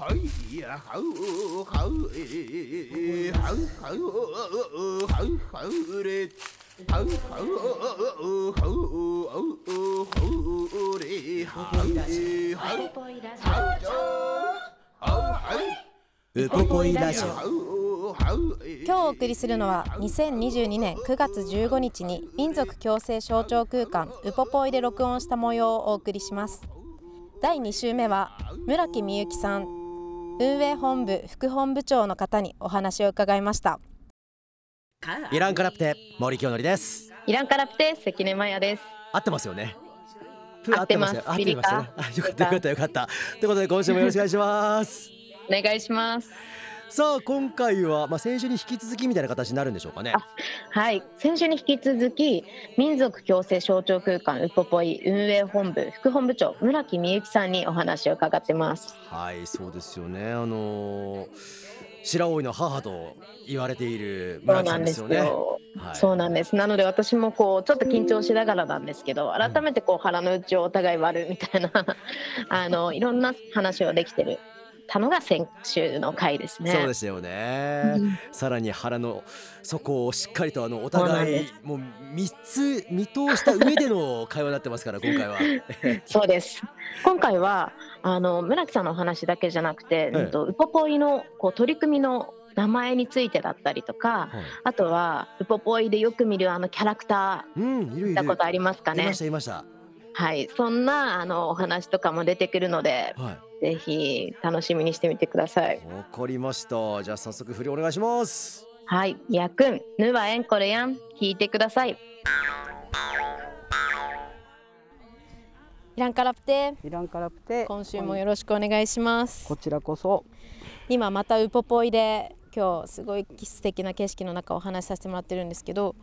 はいやはうはうえはうはうはうはうれはうはうはうはうはうれはうえはうウポポイラジオ今日お送りするのは2022年9月15日に民族共生象徴空間ウポポイで録音した模様をお送りします。第2週目は村木美幸さん運営本部副本部長の方にお話を伺いました。イランカラプテ森清則です。イランカラプテ関根麻也です。合ってますよね。合ってますよ合ってましたね。あよかったよかったよかった。ということで今週もよろしくお願いします。お願いしますさあ今回はまあ先週に引き続きみたいな形になるんでしょうかね。はい。先週に引き続き民族共生象徴空間ウポポイ運営本部副本部長村木美幸さんにお話を伺ってます。はいそうですよね。あのー白老の母と言われている村木さんですよね。はい。そうなんです。なので私もこうちょっと緊張しながらなんですけど改めてこう腹の内をお互い割るみたいな あのいろんな話をできてるたのが先週の回ですね。そうですよね、うん。さらに腹の底をしっかりとあのお互いもう三つ見通した上での会話になってますから 今回は。そうです。今回はあの村木さんのお話だけじゃなくて、えうんとウポポイのこう取り組みの名前についてだったりとかはい。あとはウポポイでよく見るあのキャラクタうんいるいー見るたことありますかね。いましたいました。はい。そんなあのお話とかも出てくるのではいぜひ楽しみにしてみてください。わかりました。じゃあ早速振りお願いします。はいやくんぬはえんこれやん聞いてください。イランカラプテイランカラプテ今週もよろしくお願いします。こちらこそ。今またウポポイで今日すごい素敵な景色の中お話しさせてもらってるんですけど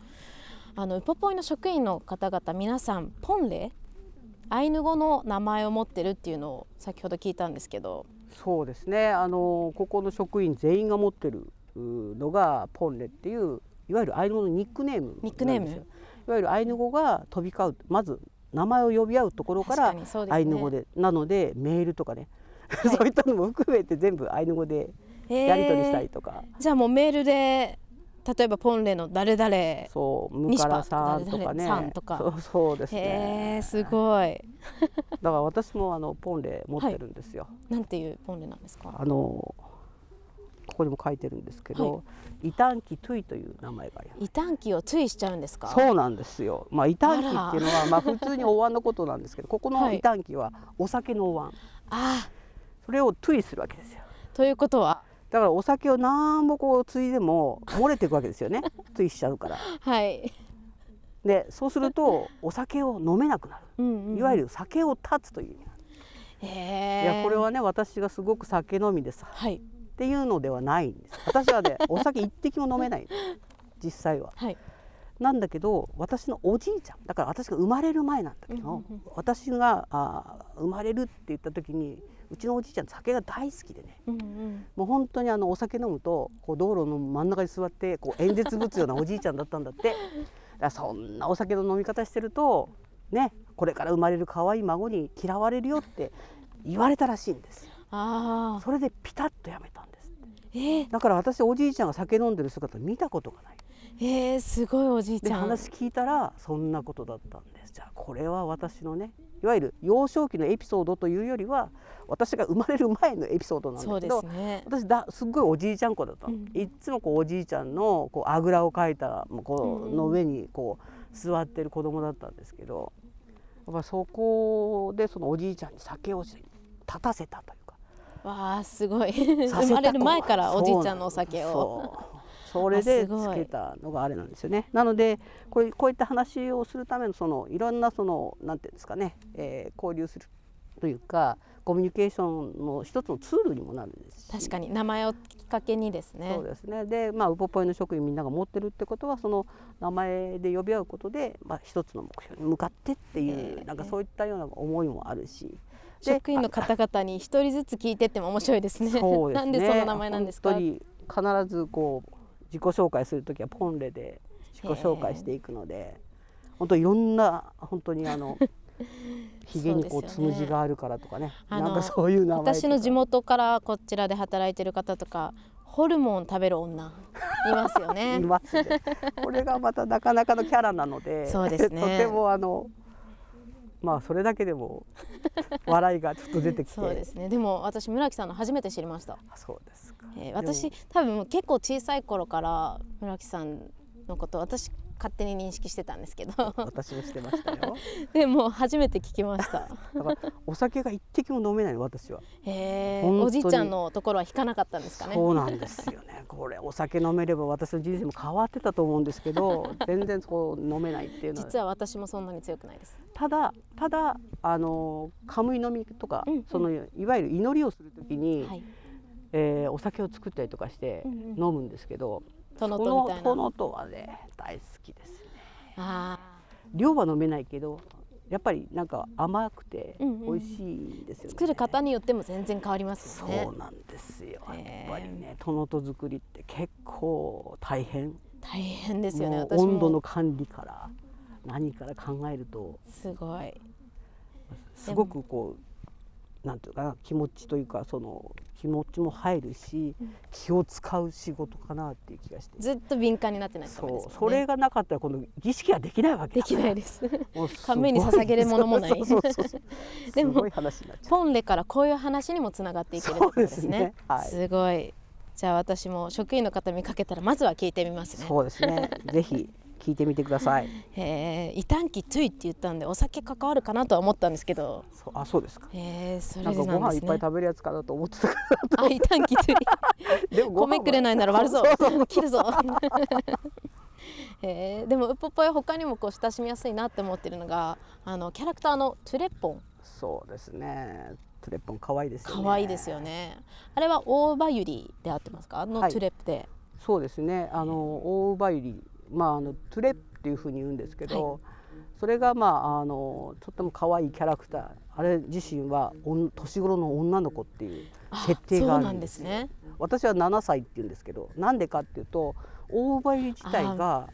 あのウポポイの職員の方々皆さんポンレアイヌ語の名前を持ってるっていうのを先ほど聞いたんですけど。そうですね。あのここの職員全員が持ってるうのがポンレっていういわゆるアイヌ語のニックネームニックネーム？いわゆるアイヌ語が飛び交うまず名前を呼び合うところか確らアイヌ語でなのでメールとかね、い。そういったのも含めて全部アイヌ語でやり取りしたりとか、じゃあもうメールで例えばポンレの誰々へそうムカラさんとかね。さんとか。そうそうですね。えすごい。だから私もあのポンレ持ってるんですよ、なんていうポンレなんですか？あのここにも書いてるんですけど、イタンキトゥイという名前があります。異端期を注意しちゃうんですか？そうなんですよ。まあ、異端期っていうのは、まあ、普通にお椀のことなんですけど、ここのはい。異端期はお酒のお椀。あ。それをトゥイするわけですよ。ーということはだから、お酒を何ぼこうついでも、漏れていくわけですよね。トゥイしちゃうから。はい、で、そうすると、お酒を飲めなくなる。うんうん、いわゆる酒を断つという意味いや、これはね、私がすごく酒飲みでさ。はいっていうのではないんです。私はね、お酒一滴も飲めない。実際は。はいなんだけど私のおじいちゃんだから私が生まれる前なんだけど、うんうんうん私があー生まれるって言った時にうちのおじいちゃん酒が大好きでね。うんうん。もう本当にあのお酒飲むとこう道路の真ん中に座ってこう演説ぶつようなおじいちゃんだったんだって。だそんなお酒の飲み方してるとねこれから生まれる可愛い孫に嫌われるよって言われたらしいんですよ。ああ。それでピタッとやめたんですえー、だから私おじいちゃんが酒飲んでる姿見たことがない。えー、すごいおじいでちゃん。話聞いたらそんなことだったんですじゃあこれは私のねいわゆる幼少期のエピソードというよりは私が生まれる前のエピソードなんだけどすね。私だすっごいおじいちゃん子だった。の、うん。いっつもこうおじいちゃんのこうあぐらをかいたこうの上にこう座ってる子供だったんですけどやっぱそこでそのおじいちゃんに酒をし立たせたというか。わあすごい。生まれる前からおじいちゃんのお酒をそれでつけたのがあれなんですよね。なのでこれこういった話をするためのそのいろんなそのなんていうんですかね、えー交流するというかコミュニケーションの一つのツールにもなるんですし。確かに名前をきっかけにですね。そうですね。でまあウポポイの職員みんなが持ってるってことはその名前で呼び合うことで、まあ、一つの目標に向かってっていう、ええなんかそういったような思いもあるし。で職員の方々に一人ずつ聞いてっても面白いですね。すね。なんでその名前なんですか？必ずこう自己紹介する時はポンレで自己紹介していくので、本当いろんな本当にあの ひげにこうつむじがあるからとかね。あのなんかそういう名前私の地元からこちらで働いてる方とかホルモン食べる女いますよ いねますね。これがまたなかなかのキャラなので、そうですね。とてもあのまあそれだけでも 笑いがちょっと出てきて、そうですね。でも私村木さんの初めて知りました、あそうですか。えー私多分結構小さい頃から村木さんのこと私勝手に認識してたんですけど私もしてましたよ。でも初めて聞きましただからお酒が一滴も飲めないの私は。へえおじいちゃんのところは引かなかったんですかねそうなんですよね。これお酒飲めれば私の人生も変わってたと思うんですけど、全然そう飲めないっていうのは。実は私もそんなに強くないですただただあのカムイ飲みとか、うんうんそのいわゆる祈りをするときに、はいえーお酒を作ったりとかしてうんうん飲むんですけど、殿そとみたいなの殿とはね大好きですね。あ量は飲めないけどやっぱりなんか甘くてうんうん美味しいですよね。ー作る方によっても全然変わりますねうなんですよ。やっぱりね殿と作りって結構大変。大変ですよね温度の管理から何から考えるとすごいすごくこうなんていうかな気持ちというかその気持ちも入るし、気を使う仕事かなっていう気がして。ずっと敏感になってないとダメですねそれがなかったらこの儀式はできないわけできないです。神に捧げるものもない。でもポンレからこういう話にもつながっていけるってことですね。ね。はい。すごい。じゃあ私も職員の方見かけたらまずは聞いてみますね。そうですね。ぜひ聞いてみてください。へえ異端期トゥイって言ったんでお酒関わるかなとは思ったんですけど。そうあそうですか。へえそれなんかご飯いっぱい食べるやつかなと思ってたかあ異端期トゥイらでも米くれないなら割るぞ。そう切るぞ。へえでもウポポイ他にもこう親しみやすいなって思ってるのがあのキャラクターのトゥレッポン。そうですね。トゥレッポン可愛いですよね。可愛いですよね。あれはオオウバユリで合ってますか？のはい。トゥレップで、そうですね。あのオオウバユリまああのトゥレっていう風に言うんですけど、それがまああのとっても可愛いキャラクター。あれ自身は女の年頃の女の子っていうあ設定があるんですね。私は7歳って言うんですけどなんでかっていうと大葉ゆり自体が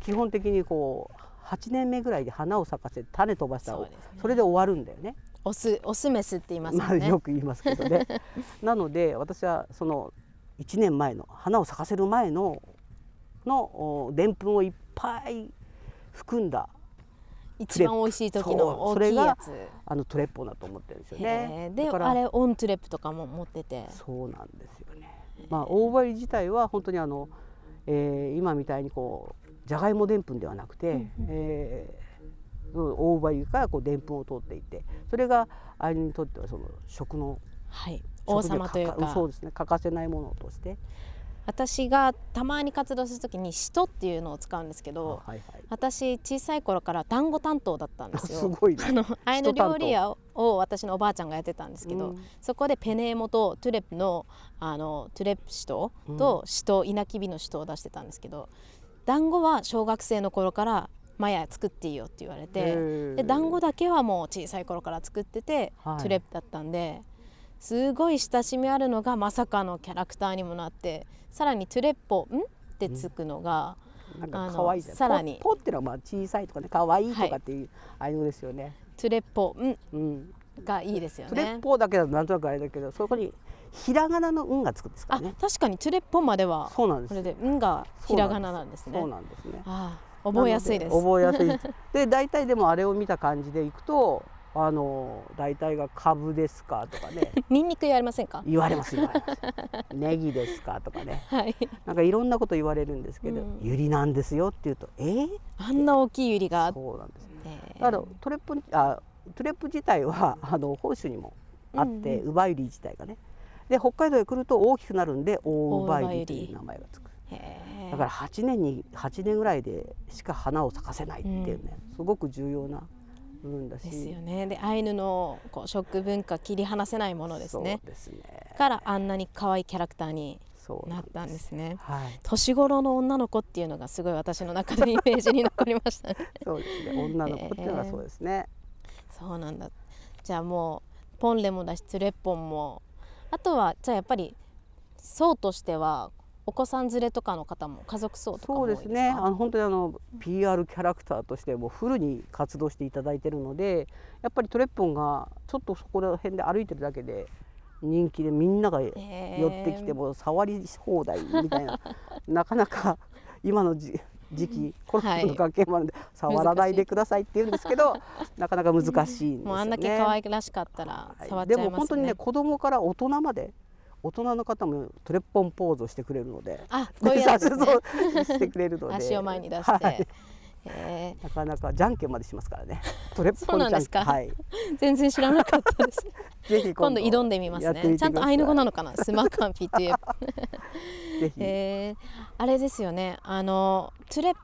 基本的にこう8年目ぐらいで花を咲かせて種飛ばしたらそね。それで終わるんだよね。オスオスメスって言いますまあよく言いますけどね。なので私はその1年前の花を咲かせる前ののでんぷんをいっぱい含んだ一番美味しい時の大きいやつ。あのトレッポだと思ってるんですよへねー。であれオントゥレップとかも持ってて。そうなんですよね。まあ大葉自体は本当にあの、えー今みたいにこうじゃがいもでんぷんではなくて、えー大葉からこうでんぷんを取っていてそれがアイヌにとってはその食のはい。王様というかか。そうですね。欠かせないものとして私がたまに活動する時に「シト」っていうのを使うんですけどはいはい。私小さい頃から団子担当だったんですよ。すごいね。あのアイヌ料理屋を私のおばあちゃんがやってたんですけど、うん。そこでペネエモとトゥレップのあのトゥレップシトとシト稲きびのシトを出してたんですけど団子は小学生の頃からマヤ作っていいよって言われへてー。で団子だけはもう小さい頃から作ってて、はい。トゥレップだったんですごい親しみあるのがまさかのキャラクターにもなってさらにトゥレッポん？ってつくのが、なんかあの可愛いさらに。ポポっていうのはまあ小さいとかね可愛いとかっていうアイヌ語ですよね、トゥレッポん？うん。がいいですよトレねッ。ポーだけだとなんとなくあれだけどそこにひらがなの運がつくんですかね。確かにトゥレッポまではそうなんです。これで「ん」がひらがななんですね。そう。なんですね。ああ覚えやすいです。覚えやすいで 大体でもあれを見た感じでいくとあの大体が株ですかとかね。ニンニクやりませんか？言われます言われます。ネギですかとかね。はい。なんかいろんなこと言われるんですけど、うん。ユリなんですよって言うとえ？ー、あんな大きいユリが。そうなんですねだからトレップあトレップ自体はあの本州にもあって、うんウバユリ自体がね。で北海道へ来ると大きくなるんで大ウバユリという名前がつく。へえだから8年に8年ぐらいでしか花を咲かせないっていうね、すごく重要な部分だしですよねでアイヌのこう食文化切り離せないものですねそうですねからあんなに可愛いキャラクターにそうなったんですねはい年頃の女の子っていうのがすごい私の中でイメージに残りましたねそうですね女の子っていうのがそうですね、そうなんだじゃあもうポンレもだしツレッポンもあとはじゃあやっぱり層としてはお子さん連れとかの方も家族層とかもそう多いですか？ですね。あの本当にあの PR キャラクターとしてもフルに活動していただいているのでやっぱりトレッポンがちょっとそこら辺で歩いてるだけで人気でみんなが寄ってきても触り放題みたいな。なかなか今のじ時期コロナの関係もあるんで、触らないでくださいって言うんですけどなかなか難しいんですよね。もうあんだけ可愛らしかったらはい。触っちゃいますね、でも本当にね子供から大人まで大人の方もトレッポンポーズをしてくれるのであこういうやつね。してくれるので。足を前に出して、はい。へなかなかじゃんけんまでしますからね。トレッポンじゃんけん。そうなんですかはい。ー全然知らなかったです。ぜひ今度挑んでみますね。ちゃんとアイヌ語なのかな？スマカンピっていう。ぜひ、えー、あれですよね。あのトゥレト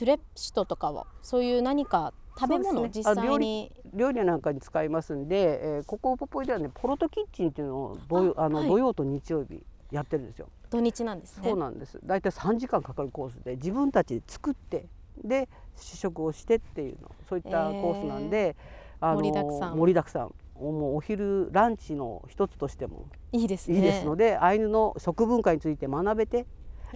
ゥレッシトとかはそういう何か食べ物、ね。実あ料理際に料理なんかに使いますんで、えーここポポイではねポロトキッチンっていうのを土あの、はい。土曜と日曜日やってるんですよ。土日なんですね。そうなんです。だいたい3時間かかるコースで自分たちで作ってで試食をしてっていうのそういったコースなんで、あ盛りだくさん。盛りだくさん。もうお昼ランチの一つとしてもいいですね。いいですので、アイヌの食文化について学べて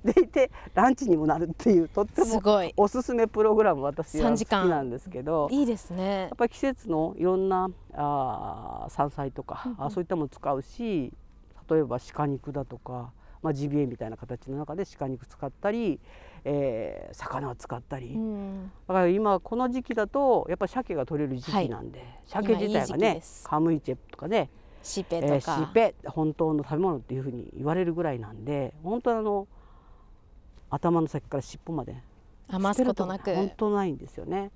でいてランチにもなるっていうとってもすごい。おすすめプログラム私は3好時間。きなんですけど。いいですね。やっぱり季節のいろんなあー山菜とか、あそういったもの使うし例えば鹿肉だとか、まあ、ジビエみたいな形の中で鹿肉使ったり、えー魚を使ったり、うん。だから今この時期だとやっぱり鮭が取れる時期なんで、鮭自体が今いいカムイチェとかねシペえーとか、シペ本当の食べ物っていうふうに言われるぐらいなんで本当あの頭の先から尻尾まで。余すことなく。本当ないんですよね。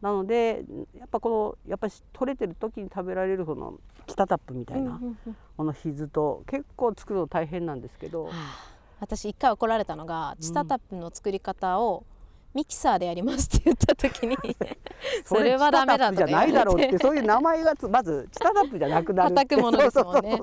なのでやっぱこのやっぱり取れてる時に食べられるそのキタタップみたいな、うんうんうん。このヒズと結構作るの大変なんですけど、はあ。私一回怒られたのがチタタップの作り方をミキサーでやりますって言った時に それはダメだとかチタタップじゃないだろうってそういう名前がつまずチタタップじゃなくなる叩くものですもんね。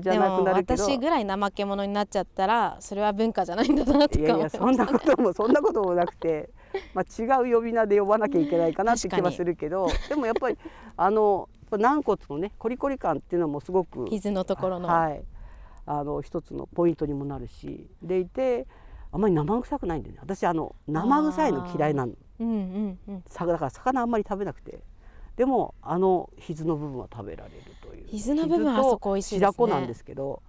じゃでもなくなるけど。私ぐらい怠け者になっちゃったらそれは文化じゃないんだなといやいやいましたそんなことも そんなこともなくて、まあ、違う呼び名で呼ばなきゃいけないかなって気はするけど。でもやっぱりあの軟骨のねコリコリ感っていうのもすごく傷のところの、はい、あの一つのポイントにもなるし。でいてあんまり生臭くないんでね。私あの生臭いの嫌いなのうんうんうん。さだから魚あんまり食べなくて。でもあの膝の部分は食べられるという。膝の部分はあそこ美味しいですね。白子なんですけど。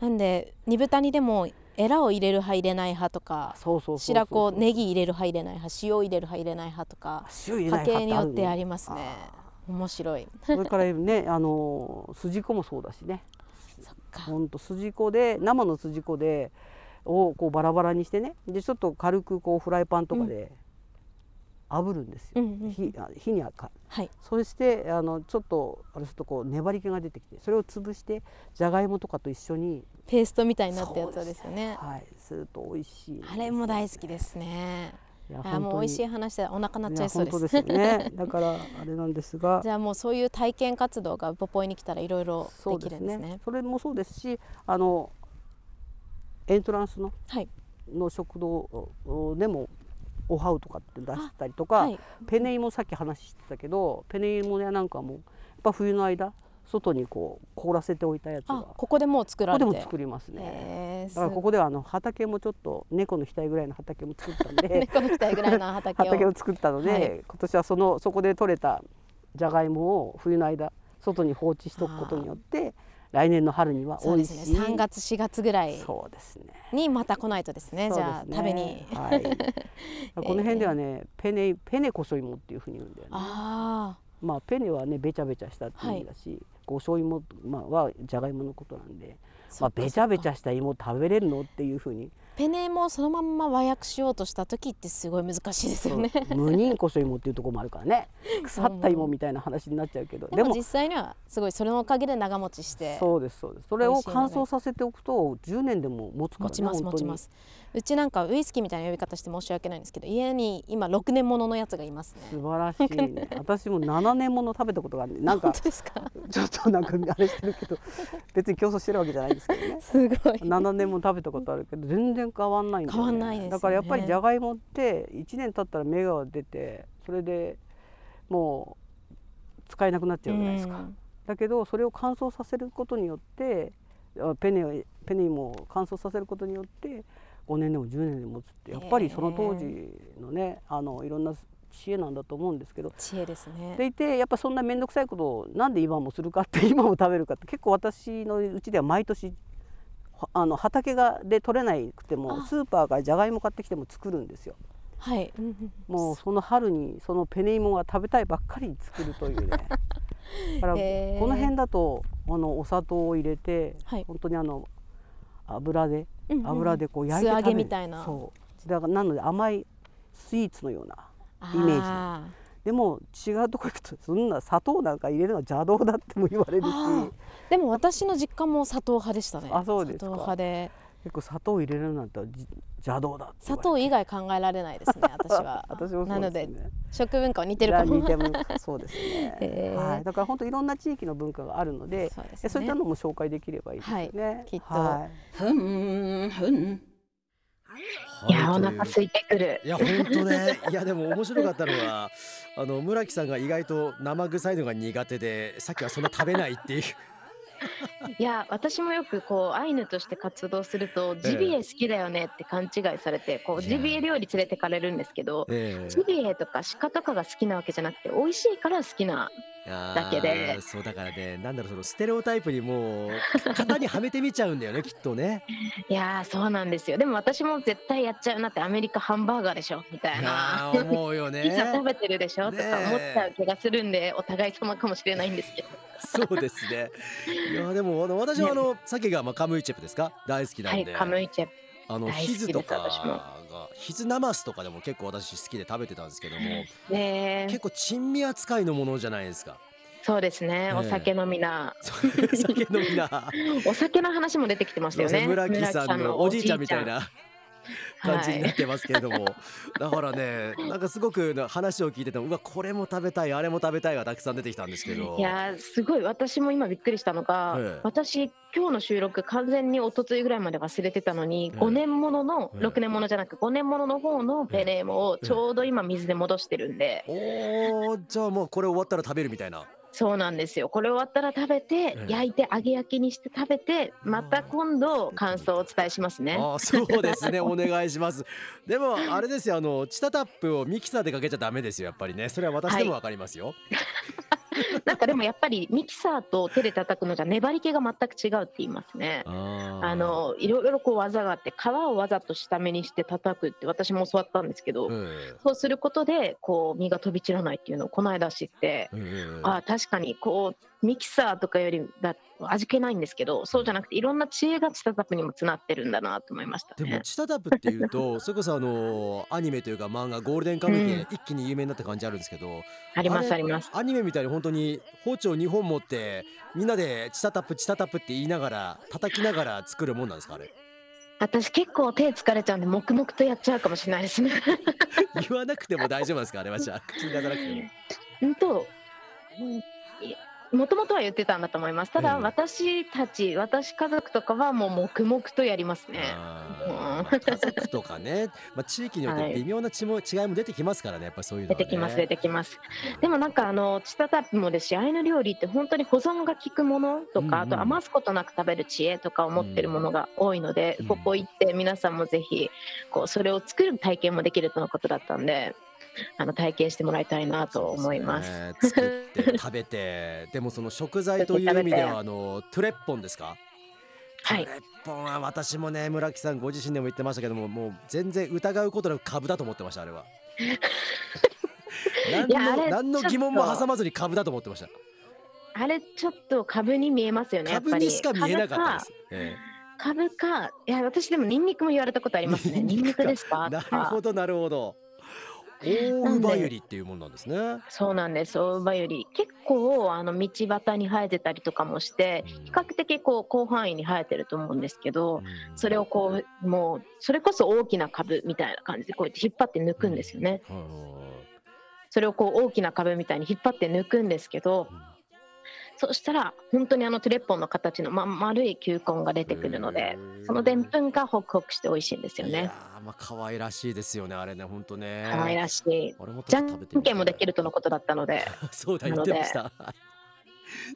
なんで煮豚にでもエラを入れる派入れない派とか白子ネギ入れる派入れない派塩入れる派入れない派とか塩入れない家系によってありますね。面白い。それからねあの筋子もそうだしね。そっか。ほんと筋子で生の筋子でをこうバラバラにしてねでちょっと軽くこうフライパンとかで炙るんですよ、うんうんうん。火あ火にあかはい。そしてあのちょっとあれするとこう粘り気が出てきてそれを潰してじゃがいもとかと一緒に、ペーストみたいになったやつですよね。はい、すると美味しいんですよあれも大好きですね。いやあもう美味しいい話でお腹鳴っちゃいそうです。ね。だからあれなんですが。じゃあもうそういう体験活動がウポポイに来たらいろいろでできるんですね。すね。それもそうですしあのエントランスの？はい。の食堂でもおはうとかって出したりとか、はい。ペネイモさっき話してたけどペネイモやなんかもやっぱ冬の間外にこう凍らせておいたやつが。あこここでもう作られて。こでも作りますね。だからここではあの畑もちょっと猫の額ぐらいの畑も作ったんで 猫の額ぐらいの畑を。畑を作ったので、はい。今年はそのそこで採れたじゃがいもを冬の間外に放置しておくことによって来年の春には美味しい。すね3月4月ぐらいそうですね。にまた来ないとですね。じゃあ食べに。はい、この辺ではね、ペネペネこそ芋っていうふうに言うんだよね。あまあペネはねべちゃべちゃしたっていう意味だし、ごそ芋、まあ、はじゃがいものことなんであまあ、べちゃべちゃした芋食べれるのっていうふうにペネもそのまんま和訳しようとした時ってすごい難しいですよね。無人こそ芋っていうところもあるからね。腐った芋みたいな話になっちゃうけど、でも実際にはすごいそれのおかげで長持ちしてそう。ですそうですそれを乾燥させておくと10年でも。持つからね持ちます持ちますうちなんかウイスキーみたいな呼び方して申し訳ないんですけど家に今6年もののやつがいますね。素晴らしいね。私も7年もの食べたことがある なんかちょっとなんかあれしてるけど別に競争してるわけじゃないんですけどね。すごい。7年も食べたことあるけど全然変わんないんだよ、ね、変わんないです、ね、だからやっぱりじゃがいもって1年経ったら芽が出てそれでもう使えなくなっちゃうじゃないですか、だけどそれを乾燥させることによってペネペネも乾燥させることによって5年でも10年でもつってやっぱりその当時のねあのいろんな知恵なんだと思うんですけど。知恵ですね。でいてやっぱそんな面倒くさいことをなんで今もするかって 今も食べるかって結構私のうちでは毎年あの畑がで取れなくてもスーパーからじゃがいも買ってきても作るんですよ。はい、もう その春にそのペネイモが食べたいばっかり作るというね。だからこの辺だとあのお砂糖を入れて、はい、本当にあの油で油でこう焼いて食べる、みたいな。そう。だからなので甘いスイーツのようなイメージでも違うとこ行くとそんな砂糖なんか入れるのは邪道だっても言われるし。でも私の実家も砂糖派でしたね。あそうです砂糖派で。結構砂糖入れるなんて邪道だ砂糖以外考えられないですね 私は。私も、ね、なので食文化は似てるかも。似てるそうですね、はい、だから本当いろんな地域の文化があるのでそう、ね,、そういったのも紹介できればいいですね、はい、きっと、はい、ふんふん。いや、お腹空いてくる。いや、本当ね。いや、でも面白かったのは、あの村木さんが意外と生臭いのが苦手で、さっきはそんな食べないっていう。いや私もよくこうアイヌとして活動するとジビエ好きだよねって勘違いされてこうジビエ料理連れてかれるんですけど、ジビエとか鹿とかが好きなわけじゃなくて美味しいから好きなだけで。そうだからねなんだろうそのステレオタイプにもう型にはめてみちゃうんだよね きっとね。いやそうなんですよ。でも私も絶対やっちゃうなってアメリカハンバーガーでしょみたいな。思うよね。ピザ食べてるでしょ、ね、とか思っちゃう気がするんでお互い様かもしれないんですけどそうですねいやでもあの私はあの、ね、鮭がまあカムイチェプですか大好きなんで、はい、カムイチェプあのヒズとかがヒズナマスとかでも結構私好きで食べてたんですけども、ね、結構珍味扱いのものじゃないですか。そうですね、お酒飲みな。酒飲みな。お酒の話も出てきてましたよね。村木さんのおじいちゃんみたいな。感じになってますけれども、はい、だからねなんかすごく話を聞いててもうわこれも食べたいあれも食べたいがたくさん出てきたんですけど。いやすごい私も今びっくりしたのが、ええ、私今日の収録完全に一昨日ぐらいまで忘れてたのに、え、5年ものの、え、6年ものじゃなく5年ものの方のペネーモをちょうど今水で戻してるんで、おじゃあもうこれ終わったら食べるみたいなそうなんですよ。これ終わったら食べて、焼いて揚げ焼きにして食べてまた今度感想をお伝えしますね。あそうですね。お願いします。でもあれですよ。あのチタタップをミキサーでかけちゃダメですよ。やっぱりね。それは私でもわかりますよ、はい なんかでもやっぱりミキサーと手で叩くのじゃ粘り気が全く違うって言いますね。あのいろいろこう技があって皮をわざと下目にして叩くって私も教わったんですけど、うん、そうすることでこう身が飛び散らないっていうのをこの間知って、うん、あ確かにこうミキサーとかよりだ味気ないんですけどそうじゃなくていろんな知恵がチタタップにもつなってるんだなと思いました、ね、でもチタタップっていうと それこそあのアニメというか漫画ゴールデンカムイで一気に有名になった感じあるんですけど、うん、ありますあります。アニメみたいに本当に包丁2本持ってみんなでチタタップチタタップって言いながら叩きながら作るもんなんですかあれ？私結構手疲れちゃうんで黙々とやっちゃうかもしれないですね。言わなくても大丈夫ですかあれは。じゃあ口に出さなくても。うんともともとは言ってたんだと思います。ただ、私たち、私家族とかはもう黙々とやりますね。家族とかね、まあ、地域によって微妙な違いも出てきますからね、やっぱそういうの、ね、出てきます、出てきます。でもなんかあの、チタタップもですし、アイヌ料理って本当に保存が効くものとか、うんうん、あと余すことなく食べる知恵とかを持ってるものが多いので、うん、ここ行って皆さんもぜひ、こう、それを作る体験もできるとのことだったんで、あの体験してもらいたいなと思います。すね、作って 食べて。でもその食材という意味ではあのトゥレッポンですか？はい、トゥレッポンは私もね村木さんご自身でも言ってましたけどももう全然疑うことなく株だと思ってましたあれは。何の何の疑問も挟まずに株だと思ってました。あれちょっと株に見えますよね株にしか見えなかったです。え株かいや私でもニンニクも言われたことありますね。ニンニクですか？えなるほどなるほど。大ウバユリっていうものなんですね。そうなんです。大葉より結構あの道端に生えてたりとかもしてうん。比較的こう広範囲に生えてると思うんですけどうん。それをこうもうそれこそ大きな株みたいな感じでこうやって引っ張って抜くんですよね。はいはいはい。それをこう大きな株みたいに引っ張って抜くんですけどそしたら本当にあのトゥレッポンの形のま丸い球根が出てくるのでそのでんぷんがホクホクして美味しいんですよね。いやーまあ可愛らしいですよねあれね本当ね。可愛らしい。じゃんけんもできるとのことだったので。そうだ言ってました。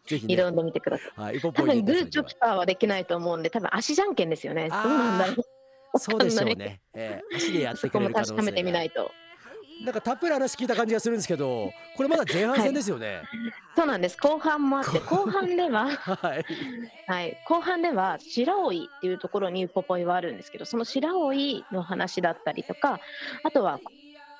ぜひね。挑んでみてください。はい、多分グーチョキパーはできないと思うんで多分足じゃんけんですよね。どうなんだろうそうでしょうね。えー、足でやってくそこもれる可能性が。確かめてみないとなんかたっぷり話聞いた感じがするんですけど、これまだ前半戦ですよね。そうなんです後半もあって 後半でははい。はい、後半では白老っていうところにウポポイはあるんですけどその白老の話だったりとかあとは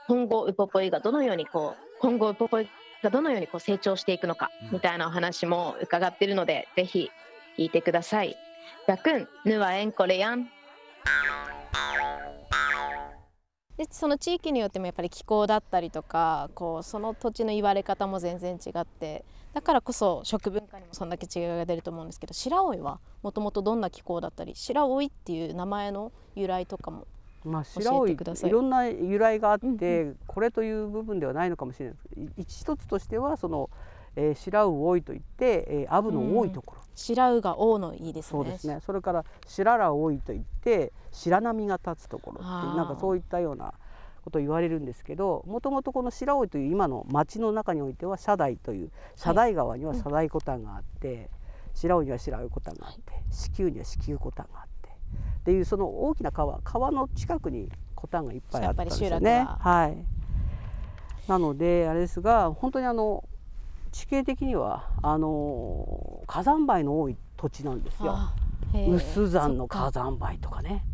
今後ウポポイがどのようにこう今後ウポポイがどのようにこう成長していくのかうんみたいなお話も伺ってるので、ぜひ聞いてください。やくん、ぬはえんこれやん。でその地域によってもやっぱり気候だったりとかこうその土地の言われ方も全然違ってだからこそ食文化にもそんだけ違いが出ると思うんですけど白老はもともとどんな気候だったり白老っていう名前の由来とかもまあ、白老いいろんな由来があって、うんこれという部分ではないのかもしれないです。一つとしてはその、えー、白老多いといって、えー、アブの多いところ、白老が王のいいですね。そうですね。それから白良多いといって白波が立つところってなんかそういったようなことを言われるんですけどもともとこの白老という今の町の中においては社台という社台川には社台コタンがあって、白老には白老コタンがあって子宮には子宮コタンがあってっていうその大きな川川の近くにコタンがいっぱいあったんですよね。やっぱり集落はい。なのであれですが本当にあの地形的にはあの火山灰の多い土地なんですよ。有山の火山灰とかね。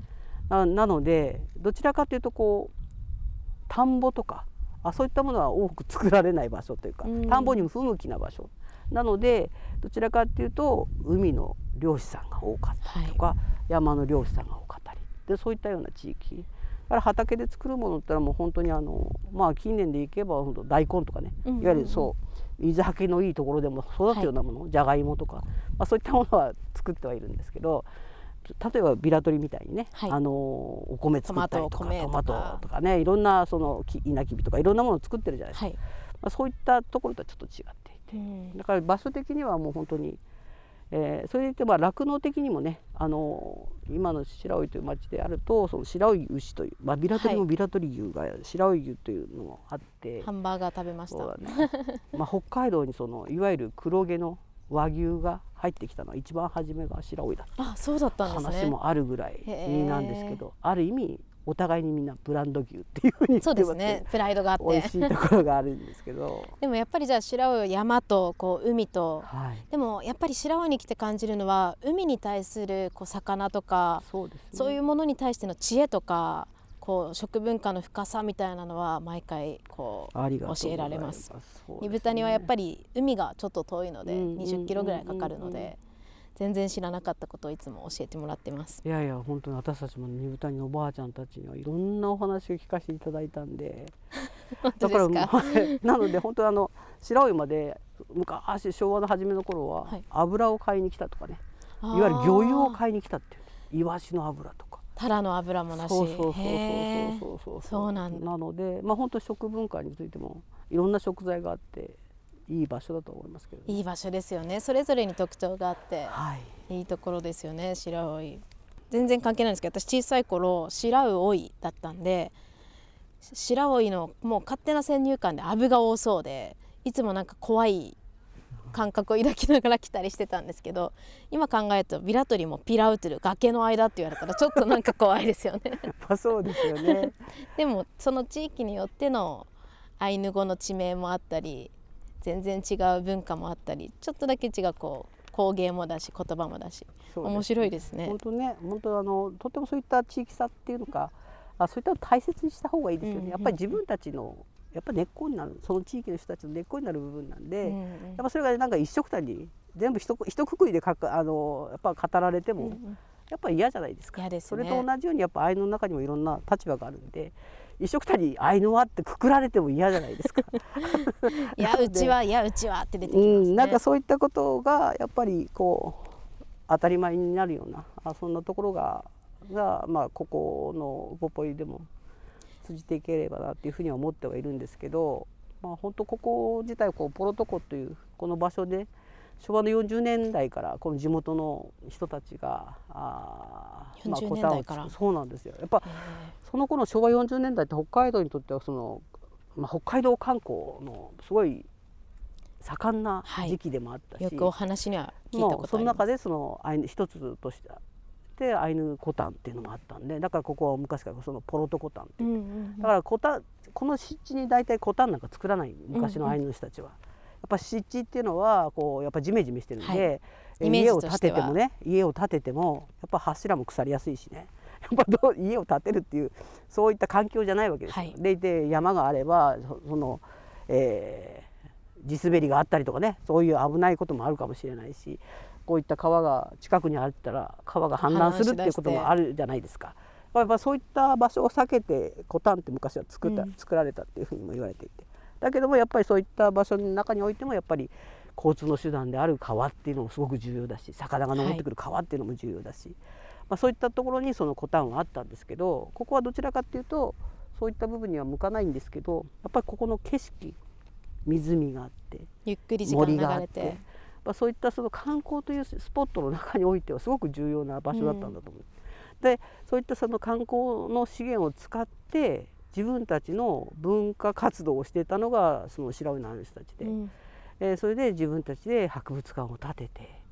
ななのでどちらかというとこう田んぼとかあそういったものは多く作られない場所というかうん。田んぼにも不向きな場所。なのでどちらかというと海の漁師さんが多かったりとか、山の漁師さんが多かったり。でそういったような地域。だから畑で作るものってのはもう本当にあのまあ近年でいけば本当大根とかねいわゆるそう水はけのいいところでも育つようなもの、じゃがいもとか、まあ、そういったものは作ってはいるんですけど例えばビラトリみたいにね、はい。あのお米作ったりとかトマトとか。トとかねいろんなそのき稲きびとかいろんなものを作ってるじゃないですか、はい、まあ、そういったところとはちょっと違っていて。うん。だから場所的にはもう本当に、えーそれでいてまあ酪農的にもねあの今の白老という町であるとその白老牛という、まあ、ビラトリもビラトリ牛が白老牛というのもあって、ハンバーガー食べました。ね。まあ北海道にそのいわゆる黒毛の和牛が入ってきたのは一番初めが白老だった。あそうだったんですね話もあるぐらいなんですけどある意味お互いにみんなブランド牛っていうふうにそうですね。プライドがあって。美味しいところがあるんですけど。でもやっぱりじゃあ白老は山とこう海とはい。でもやっぱり白老に来て感じるのは海に対するこう魚とかそうですね。そういうものに対しての知恵とかこう食文化の深さみたいなのは毎回こう教えられます。二豚にはやっぱり海がちょっと遠いのでうんうんうんうん20キロぐらいかかるので全然知らなかったことをいつも教えてもらってます。いやいや本当に私たちも二豚におばあちゃんたちにはいろんなお話を聞かせていただいたんで。だから なので本当にあの白老まで昔昭和の初めの頃ははい。油を買いに来たとかね、あー。いわゆる魚油を買いに来たっていうイワシの油とか。タラの油もなし。そうそうそうそうそうそうそうなんだ。なのでまあ本当食文化についてもいろんな食材があっていい場所だと思いますけど、ね、いい場所ですよね。それぞれに特徴があってはいいいところですよね白老。全然関係ないんですけど私小さい頃白老だったんで白老のもう勝手な先入観でアブが多そうでいつもなんか怖い感覚を抱きながら来たりしてたんですけど今考えるとビラトリもピラウトゥル崖の間って言われたらちょっとなんか怖いですよねまあそうですよね でもその地域によってのアイヌ語の地名もあったり全然違う文化もあったりちょっとだけ違うこう工芸もだし言葉もだし面白いですね。本。当ね本当あのとてもそういった地域差っていうのかあそういったのを大切にした方がいいですよね、うんうんやっぱり自分たちのやっぱ根っこになるその地域の人たちの根っこになる部分なんで、うんうんやっぱそれがなんか一緒くたに全部一一括りでかかあのやっぱ語られても、うんうん。やっぱ嫌じゃないですか。すね。それと同じようにやっぱアイヌの中にもいろんな立場があるんで一緒くたにアイヌはってくくられても嫌じゃないですか。いやうちはいやうちはって出てきうますね。ん、なんかそういったことがやっぱりこう当たり前になるようなあそんなところがが、まあ、ここのウポポイでも通じていければなっていうふうには思ってはいるんですけど、まあ、本当ここ自体こうポロトコというこの場所で昭和の40年代からこの地元の人たちがあーまあ40コタンを年代からそうなんですよ。やっぱへその頃昭和40年代って北海道にとってはその、まあ、北海道観光のすごい盛んなはい。時期でもあったし、えよくお話には聞いたことあります。中でそのアイヌ一つとしてでアイヌコタンっていうのもあったんでだからここは昔からそのポロトコタンっていう。うんうんうん。だからコタンこの湿地に大体コタンなんか作らない昔のアイヌの人たちは。やっぱ湿地っていうのはこうやっぱジメジメしてるんで、はい。家を建ては。ててもね家を建ててもやっぱ柱も腐りやすいしね。やっぱどう家を建てるっていうそういった環境じゃないわけですよ。はい。でいて山があればそその、えー地滑りがあったりとかねそういう危ないこともあるかもしれないしこういった川が近くにあったら川が氾濫するっていうこともあるじゃないですか。やっぱそういった場所を避けてコタンって昔は作った、うん。作られたっていうふうにも言われていてだけどもやっぱりそういった場所の中においてもやっぱり交通の手段である川っていうのもすごく重要だし魚が登ってくる川っていうのも重要だし、まあ、そういったところにそのコタンはあったんですけどここはどちらかっていうとそういった部分には向かないんですけどやっぱりここの景色湖があってゆっくり時間森があ流れてってやっぱそういったその観光というスポットの中においてはすごく重要な場所だったんだと思う。でそういったその観光の資源を使って自分たちの文化活動をしていたのがその白老の人たちで、うん。えーそれで自分たちで博物館を建てて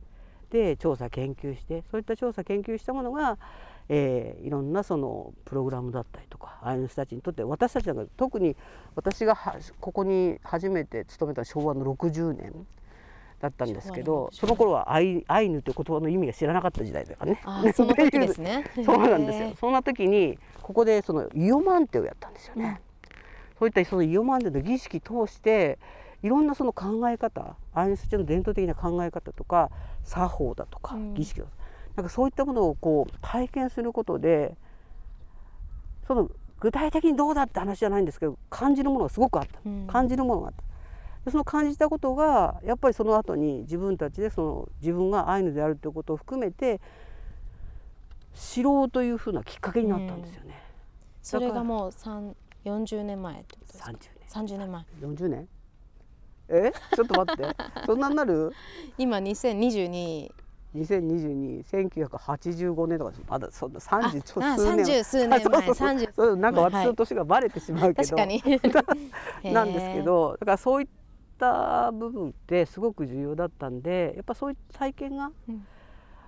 で調査研究してそういった調査研究したものが、えーいろんなそのプログラムだったりとかああいう人たちにとって私たちなんか特に私がはここに初めて勤めた昭和の60年だったんですけど昭和の60その頃はアイアイヌという言葉の意味が知らなかった時代だからね。その時ですね。そうなんです。よそんな時にここでそのイオマンテをやったんですよね。そういったそのイオマンテの儀式通していろんなその考え方アイヌスチの伝統的な考え方とか作法だとかうん儀式だとか,、なんかそういったものをこう体験することでその具体的にどうだって話じゃないんですけど感じるものがすごくあった、うん感じるものがあった。でその感じたことがやっぱりその後に自分たちでその自分がアイヌであるということを含めて知ろうというふうなきっかけになったんですよね。それがもう三40年前ってことですか？30年。三十年前。40年？え？ちょっと待って。そんなになる？今2022 20221985年とかです。まだそんな30ちょあ数年30数年前。そうそうそう。30そうなんかはい。私の年がバレてしまうけど、確かに。なんですけど。だからそういった部分ってすごく重要だったんでやっぱそういった体験が、うん。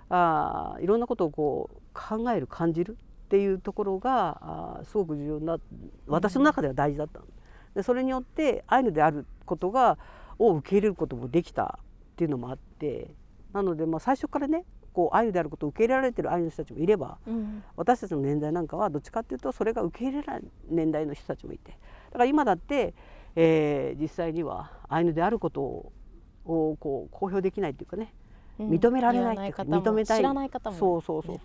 あーいろんなことをこう考える感じるっていうところがあーすごく重要な私の中では大事だったの。でそれによってアイヌであることがを受け入れることもできたっていうのもあってなのでまあ最初からねこうアイヌであることを受け入れられてるアイヌの人たちもいればうん。私たちの年代なんかはどっちかっていうとそれが受け入れられない年代の人たちもいて。だから今だって、えー実際にはアイヌであることををこう公表できないっていうかねうん。認められないっていう認めたい。知らない方もそうそうそう、ね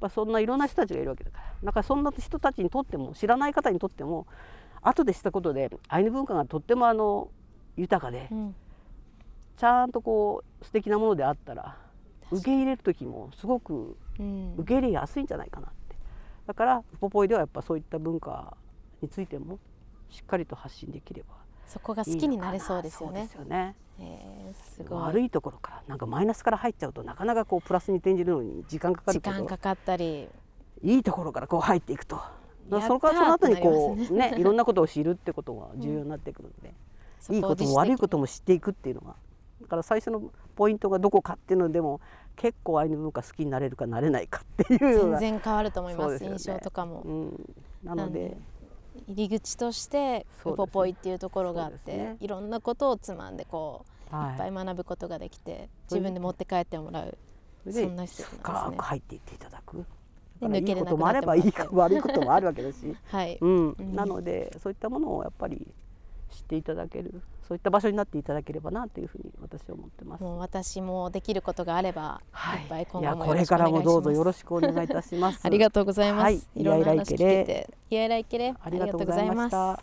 まあ、そんないろんな人たちがいるわけだからだからそんな人たちにとっても知らない方にとっても後でしたことでアイヌ文化がとってもあの豊かでうん。ちゃんとこう素敵なものであったら受け入れる時もすごくうん。受け入れやすいんじゃないかなって。だからポポイではやっぱそういった文化についてもしっかりと発信できればそこが好きになれそうですよね。そうです。よね。えーすごい。悪いところからなんかマイナスから入っちゃうとなかなかこうプラスに転じるのに時間かか時るけど間かかったり。いいところからこう入っていくとそのからその後にこうね。いろんなことを知るってことが重要になってくるんで、そいいことも悪いことも知っていくっていうのがだから最初のポイントがどこかっていうのでも結構アイヌ文化好きになれるかなれないかっていう全然変わると思います。ね。印象とかも。うん、なので入り口としてウポポイっていうところがあって、ね。いろんなことをつまんでこう、はい。い、っぱい学ぶことができて自分で持って帰ってもらうそんな施設なんですね。深く入っていっていただく。抜けれなくこともあればいいなってもらって。悪いこともあるわけだし、はい、うん。うん。なのでそういったものをやっぱり知っていただけるそういった場所になっていただければなというふうに私は思ってます。もう私もできることがあれば、はい、いっぱい今後もこれからもどうぞよろしくお願いいたします。ありがとうございます。はい、いろんな話聞けて、いやいらいけれ、ありがとうございました。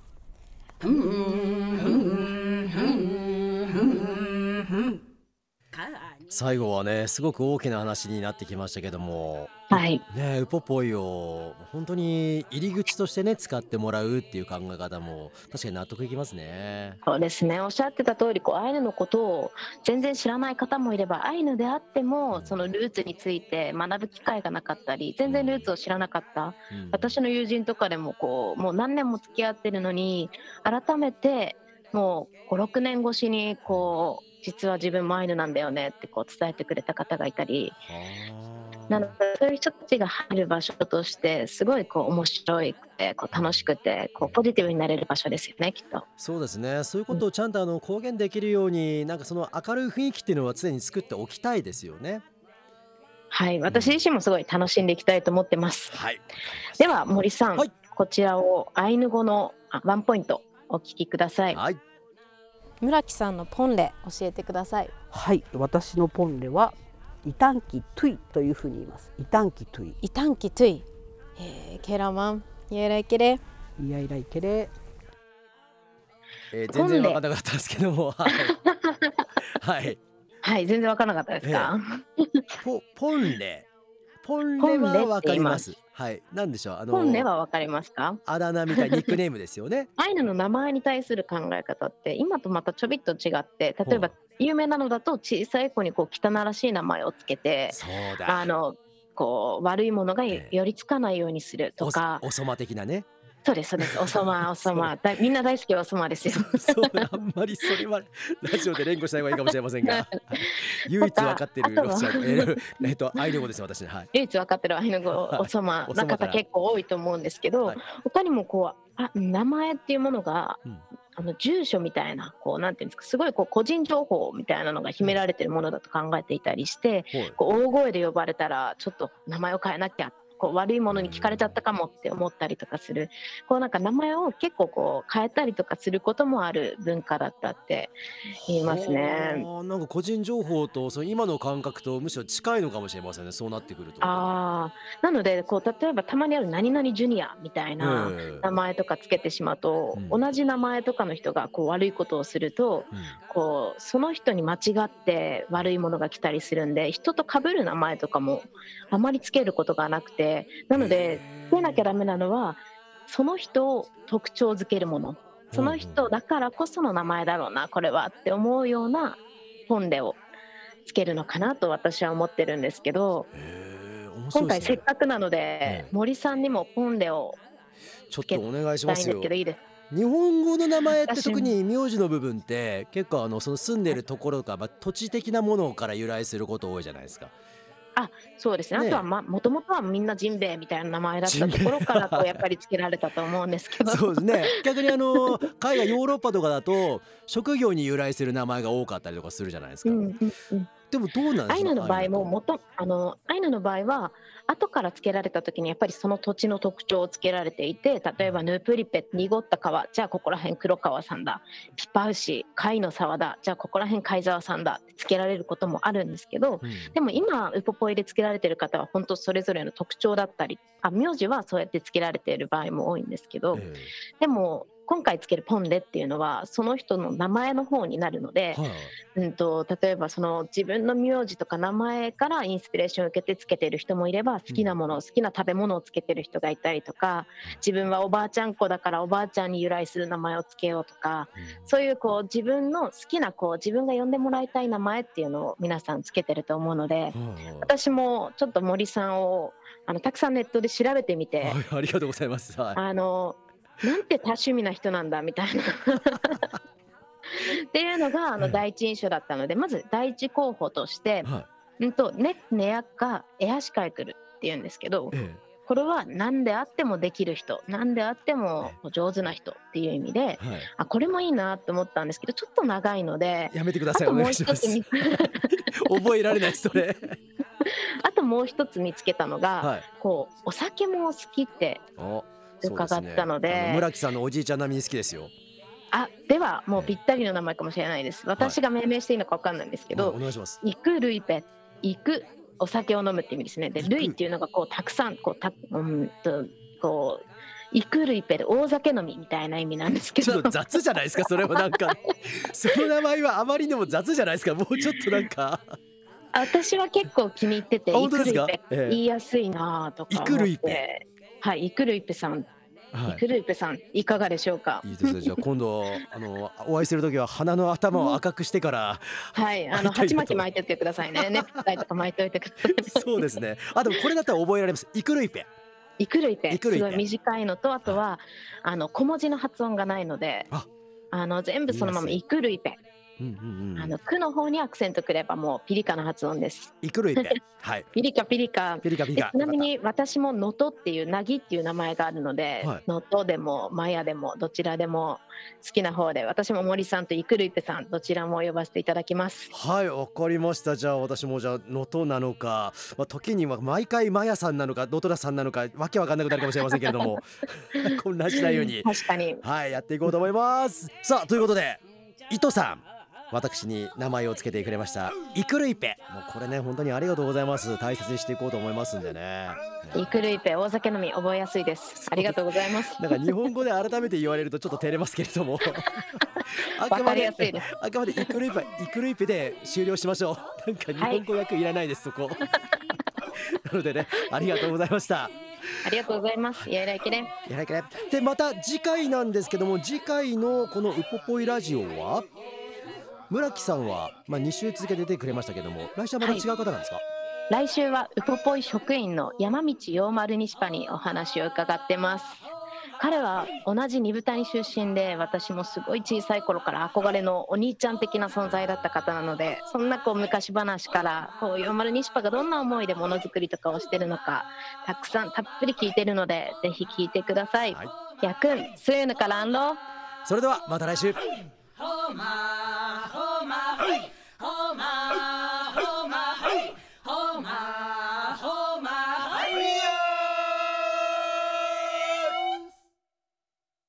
最後はねすごく大きな話になってきましたけども、はい、ねウポポイを本当に入り口としてね使ってもらうっていう考え方も確かに納得いきますね。そうですね。おっしゃってた通りこうアイヌのことを全然知らない方もいればアイヌであってもそのルーツについて学ぶ機会がなかったり全然ルーツを知らなかった、うん、私の友人とかでもこうもう何年も付き合ってるのに改めてもう56年越しにこう実は自分もアイヌなんだよねってこう伝えてくれた方がいたりなのでそういう人たちが入る場所としてすごいこう面白いくてこう楽しくてこうポジティブになれる場所ですよねきっと。そうですね。そういうことをちゃんとあの公言できるようになんかその明るい雰囲気っていうのは常に作っておきたいですよね。はい、私自身もすごい楽しんでいきたいと思ってます。はい、では森さん、はい、こちらをアイヌ語のワンポイントお聞きください。はい。村木さんのポンレ教えてください。はい。私のポンレはイタンキトゥイというふうに言います。イタンキトゥイ。イタンキトゥイ。えー、ケラマン。イヤイライケレ。イヤイライケレ。えー、全然わからなかったですけども。はい、はい、はい、全然わからなかったですか、えー、ポポンレポンレはわかりますはい、なんでしょう？あの本音はわかりますか？あだ名みたいニックネームですよね。アイヌの名前に対する考え方って今とまたちょびっと違って、例えば有名なのだと小さい子にこう汚らしい名前をつけて、あのこう悪いものが寄りつかないようにするとか、おそま的なね。そうですそうです。おそま おそま。だみんな大好きおそまですよ。そうあんまりそれはラジオで連呼しない方がいいかもしれませんが、唯一分かってるロシアええっとアイヌ語です私はい。唯一分かってるアイヌ語おそま。な方結構多いと思うんですけど、はい、他にもこうあ名前っていうものが、うん、あの住所みたいなこうなんていうんですかすごいこう個人情報みたいなのが秘められてるものだと考えていたりして、うん、こう大声で呼ばれたらちょっと名前を変えなきゃこう悪いものに聞かれちゃったかもって思ったりとかするこうなんか名前を結構こう変えたりとかすることもある文化だったって言いますね。なんか個人情報とその今の感覚とむしろ近いのかもしれませんねそうなってくると。あなのでこう例えばたまにある何々ジュニアみたいな名前とかつけてしまうと、うん、同じ名前とかの人がこう悪いことをすると、うん、こうその人に間違って悪いものが来たりするんで人と被る名前とかもあまりつけることがなくて。なので増えなきゃダメなのはその人を特徴づけるもの。その人だからこその名前だろうなこれはって思うような本でをつけるのかなと私は思ってるんですけど、ね、今回せっかくなので、森さんにもポンレをちょっとお願いしますよ。日本語の名前って特に名字の部分って結構あのその住んでるところとか、まあ、土地的なものから由来すること多いじゃないですか。あそうですね、ね、あとはもともとはみんなジンベエみたいな名前だったところからこうやっぱりつけられたと思うんですけど。そうですね。逆にあの海外ヨーロッパとかだと職業に由来する名前が多かったりとかするじゃないですか。うんうんうんでもどうなんですかアイヌの場合も元あのアイヌの場合は後から付けられた時にやっぱりその土地の特徴を付けられていて例えばヌープリペ濁った川じゃあここら辺黒川さんだ。ピパウシ貝の沢だじゃあここら辺貝沢さんだって付けられることもあるんですけど、うん、でも今ウポポイで付けられてる方は本当それぞれの特徴だったりあ名字はそうやって付けられている場合も多いんですけど、えー、でも今回つけるポンレっていうのはその人の名前の方になるので、はあ、うんと、例えばその自分の名字とか名前からインスピレーションを受けてつけてる人もいれば好きなもの、うん、好きな食べ物をつけてる人がいたりとか自分はおばあちゃん子だからおばあちゃんに由来する名前をつけようとか、うん、そういうこう自分の好きなこう自分が呼んでもらいたい名前っていうのを皆さんつけてると思うので、はあ、私もちょっと森さんをあのたくさんネットで調べてみて、ありがとうございます、はい、あのなんて多趣味な人なんだみたいな。っていうのがあの第一印象だったので、まず第一候補として、はい、うんとネネアかエアシカイクルっていうんですけど、ええ、これは何であってもできる人何であっても上手な人っていう意味で、はい、あこれもいいなと思ったんですけどちょっと長いのでやめてくださいお願いします。覚えられないそれ。あともう一つ見つけたのが、はい、こうお酒も好きって伺ったので、ね、村木さんのおじいちゃん並みに好きですよ。あではもうぴったりの名前かもしれないです。私が命名していいのか分かんないんですけど、お願いします。イクルイペイクお酒を飲むって意味ですね。でルイっていうのがこうたくさんこうたうんとこうイクルイペで大酒飲みみたいな意味なんですけど。ちょっと雑じゃないですか？それはなんか。その名前はあまりにも雑じゃないですか？もうちょっとなんか。私は結構気に入っててイクルイペええ。言いやすいなとかイクルイペはいイクルイペさん、はイクルイペさんいかがでしょうか？いいいですね。じゃあ今度あのお会いする時は鼻の頭を赤くしてから。はい。あの鉢巻き巻いてってくださいね。ネクタイとか巻いておいてくださいそうですね。あでもこれだったら覚えられます？イクルイペイクルイペイクルイペすごい短いのとあとはあの小文字の発音がないのであ。あの全部そのままイクルイペうんうんうん。あの句の方にアクセントくればもうピリカの発音です。イクルイペはい。ピリカピリカ。ピリカピリカ。でちなみに私も能登っていうなぎっていう名前があるのではい。能登、でもマヤでもどちらでも好きな方で私も森さんとイクルイペさんどちらも呼ばせていただきます。はいわかりました。じゃあ私もじゃあ能登なのか、まあ、時には毎回マヤさんなのかドトラさんなのかわけわかんなくなるかもしれませんけれども。混乱しないように。確かに。はいやっていこうと思います。さあということで伊藤さん私に名前をつけてくれました。イクルイペ。もうこれね本当にありがとうございます。大切にしていこうと思いますんでね。イクルイペ大酒飲み覚えやすいです。ありがとうございます。なんか日本語で改めて言われるとちょっと照れますけれども。あわかりやすいですあくまでイクルイペ イクルイペで終了しましょう。なんか日本語訳いらないです、そこ。なのでねありがとうございました。ありがとうございます。やいらいけれ。んやらいけねでまた次回なんですけども次回のこのウポポイラジオは？村木さんは、まあ、2週続けて出てくれましたけども来週はまた違う方なんですか、来週はウポポイ職員の山道陽丸西パにお話を伺ってます。彼は同じ二部谷出身で私もすごい小さい頃から憧れのお兄ちゃん的な存在だった方なのでそんなこう昔話からこう陽丸西パがどんな思いでものづくりとかをしてるのかたくさんたっぷり聞いてるのでぜひ聞いてください。はい。やくん、すゆぬからんろそれではまた来週 oh my oh my